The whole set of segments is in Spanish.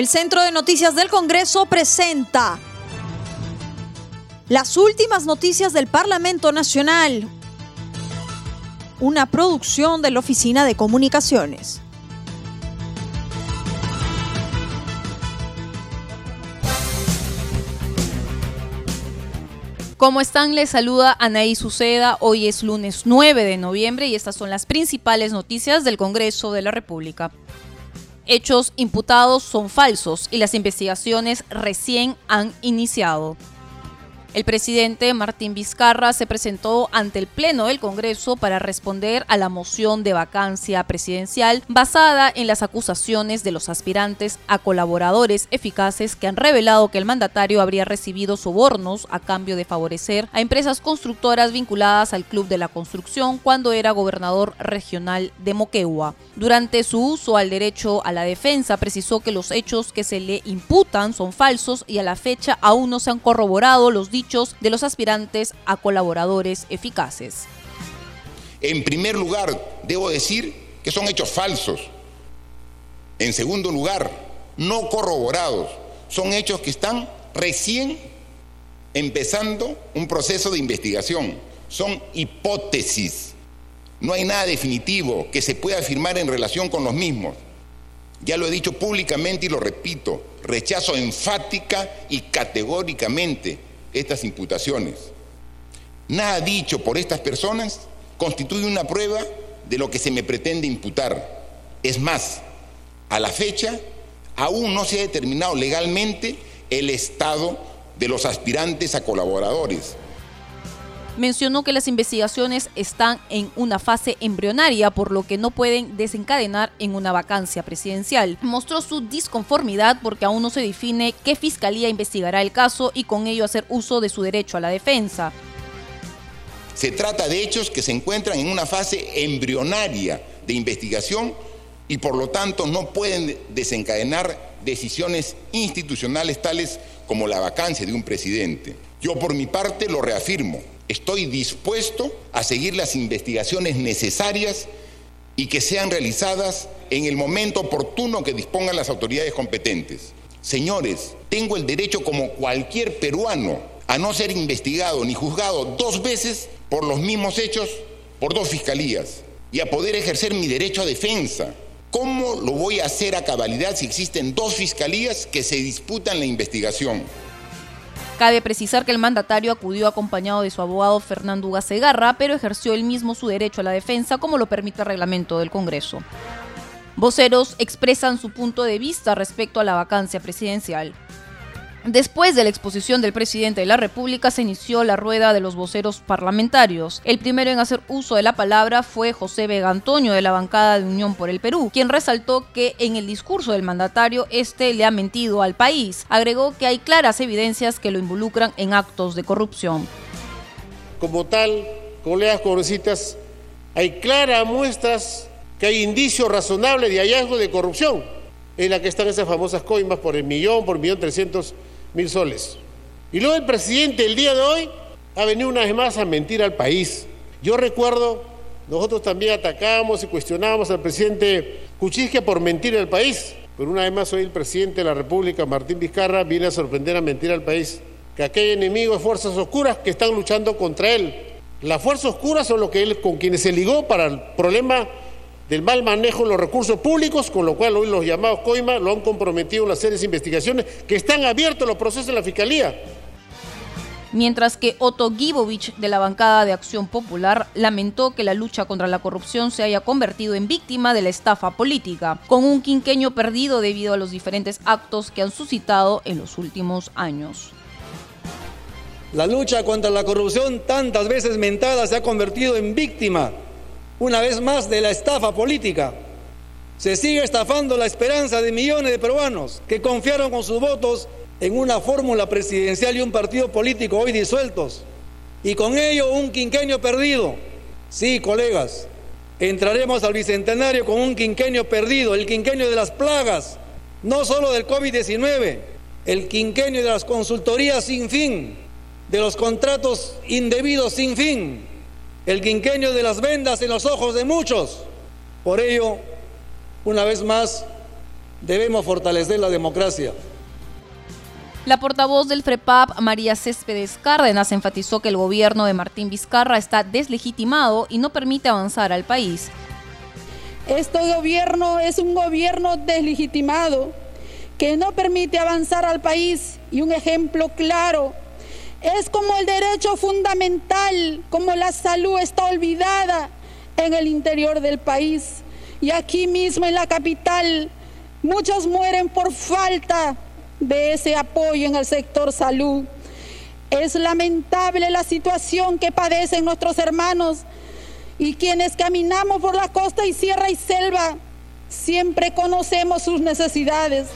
El Centro de Noticias del Congreso presenta las últimas noticias del Parlamento Nacional, una producción de la Oficina de Comunicaciones. ¿Cómo están? Les saluda Anaí Suceda. Hoy es lunes 9 de noviembre y estas son las principales noticias del Congreso de la República. Hechos imputados son falsos y las investigaciones recién han iniciado. El presidente Martín Vizcarra se presentó ante el Pleno del Congreso para responder a la moción de vacancia presidencial basada en las acusaciones de los aspirantes a colaboradores eficaces que han revelado que el mandatario habría recibido sobornos a cambio de favorecer a empresas constructoras vinculadas al Club de la Construcción cuando era gobernador regional de Moquegua. Durante su uso al derecho a la defensa precisó que los hechos que se le imputan son falsos y a la fecha aún no se han corroborado los de los aspirantes a colaboradores eficaces. En primer lugar, debo decir que son hechos falsos. En segundo lugar, no corroborados. Son hechos que están recién empezando un proceso de investigación. Son hipótesis. No hay nada definitivo que se pueda afirmar en relación con los mismos. Ya lo he dicho públicamente y lo repito, rechazo enfática y categóricamente estas imputaciones. Nada dicho por estas personas constituye una prueba de lo que se me pretende imputar. Es más, a la fecha aún no se ha determinado legalmente el estado de los aspirantes a colaboradores mencionó que las investigaciones están en una fase embrionaria, por lo que no pueden desencadenar en una vacancia presidencial. Mostró su disconformidad porque aún no se define qué fiscalía investigará el caso y con ello hacer uso de su derecho a la defensa. Se trata de hechos que se encuentran en una fase embrionaria de investigación y por lo tanto no pueden desencadenar decisiones institucionales tales como la vacancia de un presidente. Yo por mi parte lo reafirmo, Estoy dispuesto a seguir las investigaciones necesarias y que sean realizadas en el momento oportuno que dispongan las autoridades competentes. Señores, tengo el derecho como cualquier peruano a no ser investigado ni juzgado dos veces por los mismos hechos por dos fiscalías y a poder ejercer mi derecho a defensa. ¿Cómo lo voy a hacer a cabalidad si existen dos fiscalías que se disputan la investigación? Cabe precisar que el mandatario acudió acompañado de su abogado Fernando Uga Segarra, pero ejerció él mismo su derecho a la defensa como lo permite el reglamento del Congreso. Voceros expresan su punto de vista respecto a la vacancia presidencial. Después de la exposición del presidente de la República se inició la rueda de los voceros parlamentarios. El primero en hacer uso de la palabra fue José Vega Antonio de la bancada de Unión por el Perú, quien resaltó que en el discurso del mandatario este le ha mentido al país. Agregó que hay claras evidencias que lo involucran en actos de corrupción. Como tal, colegas congresistas, hay claras muestras que hay indicios razonables de hallazgo de corrupción en la que están esas famosas coimas por el millón, por el millón trescientos mil soles. Y luego el presidente el día de hoy ha venido una vez más a mentir al país. Yo recuerdo, nosotros también atacábamos y cuestionábamos al presidente Cuchisque por mentir al país. Pero una vez más hoy el presidente de la República, Martín Vizcarra, viene a sorprender a mentir al país. Que aquí hay enemigos fuerzas oscuras que están luchando contra él. Las fuerzas oscuras son lo que él, con quienes se ligó para el problema del mal manejo de los recursos públicos, con lo cual hoy los llamados COIMA lo han comprometido en las series de investigaciones que están abiertos los procesos de la Fiscalía. Mientras que Otto Gibovich, de la bancada de Acción Popular, lamentó que la lucha contra la corrupción se haya convertido en víctima de la estafa política, con un quinqueño perdido debido a los diferentes actos que han suscitado en los últimos años. La lucha contra la corrupción, tantas veces mentada, se ha convertido en víctima una vez más de la estafa política. Se sigue estafando la esperanza de millones de peruanos que confiaron con sus votos en una fórmula presidencial y un partido político hoy disueltos. Y con ello un quinquenio perdido. Sí, colegas, entraremos al bicentenario con un quinquenio perdido, el quinquenio de las plagas, no solo del COVID-19, el quinquenio de las consultorías sin fin, de los contratos indebidos sin fin, el quinquenio de las vendas en los ojos de muchos. Por ello, una vez más, debemos fortalecer la democracia. La portavoz del FREPAP, María Céspedes Cárdenas, enfatizó que el gobierno de Martín Vizcarra está deslegitimado y no permite avanzar al país. Este gobierno es un gobierno deslegitimado que no permite avanzar al país y un ejemplo claro es como el derecho fundamental, como la salud está olvidada en el interior del país. Y aquí mismo en la capital, muchos mueren por falta de ese apoyo en el sector salud. Es lamentable la situación que padecen nuestros hermanos y quienes caminamos por la costa y sierra y selva, siempre conocemos sus necesidades.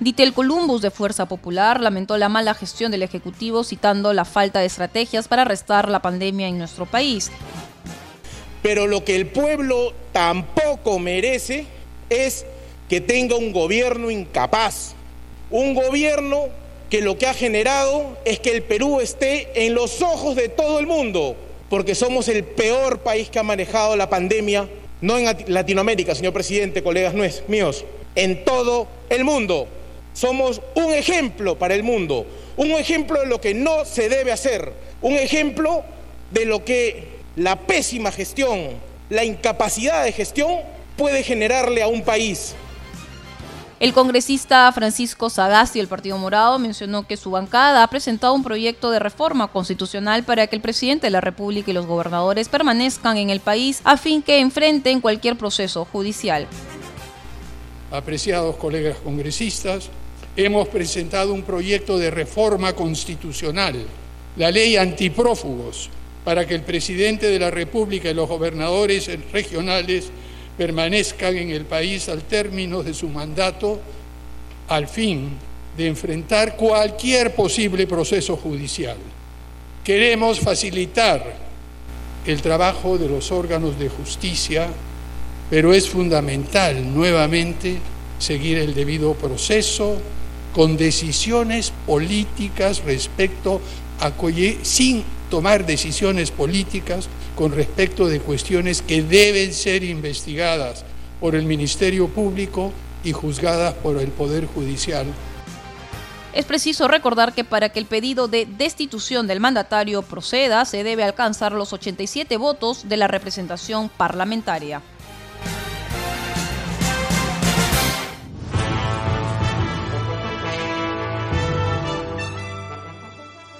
Ditel Columbus de Fuerza Popular lamentó la mala gestión del Ejecutivo citando la falta de estrategias para arrestar la pandemia en nuestro país. Pero lo que el pueblo tampoco merece es que tenga un gobierno incapaz, un gobierno que lo que ha generado es que el Perú esté en los ojos de todo el mundo, porque somos el peor país que ha manejado la pandemia, no en Latinoamérica, señor presidente, colegas míos, en todo el mundo. Somos un ejemplo para el mundo, un ejemplo de lo que no se debe hacer, un ejemplo de lo que la pésima gestión, la incapacidad de gestión puede generarle a un país. El congresista Francisco Sagasti del Partido Morado mencionó que su bancada ha presentado un proyecto de reforma constitucional para que el presidente de la República y los gobernadores permanezcan en el país a fin que enfrenten cualquier proceso judicial. Apreciados colegas congresistas, hemos presentado un proyecto de reforma constitucional, la ley antiprófugos, para que el presidente de la República y los gobernadores regionales permanezcan en el país al término de su mandato al fin de enfrentar cualquier posible proceso judicial. Queremos facilitar el trabajo de los órganos de justicia, pero es fundamental nuevamente seguir el debido proceso con decisiones políticas respecto a sin tomar decisiones políticas con respecto de cuestiones que deben ser investigadas por el Ministerio Público y juzgadas por el Poder Judicial. Es preciso recordar que para que el pedido de destitución del mandatario proceda, se debe alcanzar los 87 votos de la representación parlamentaria.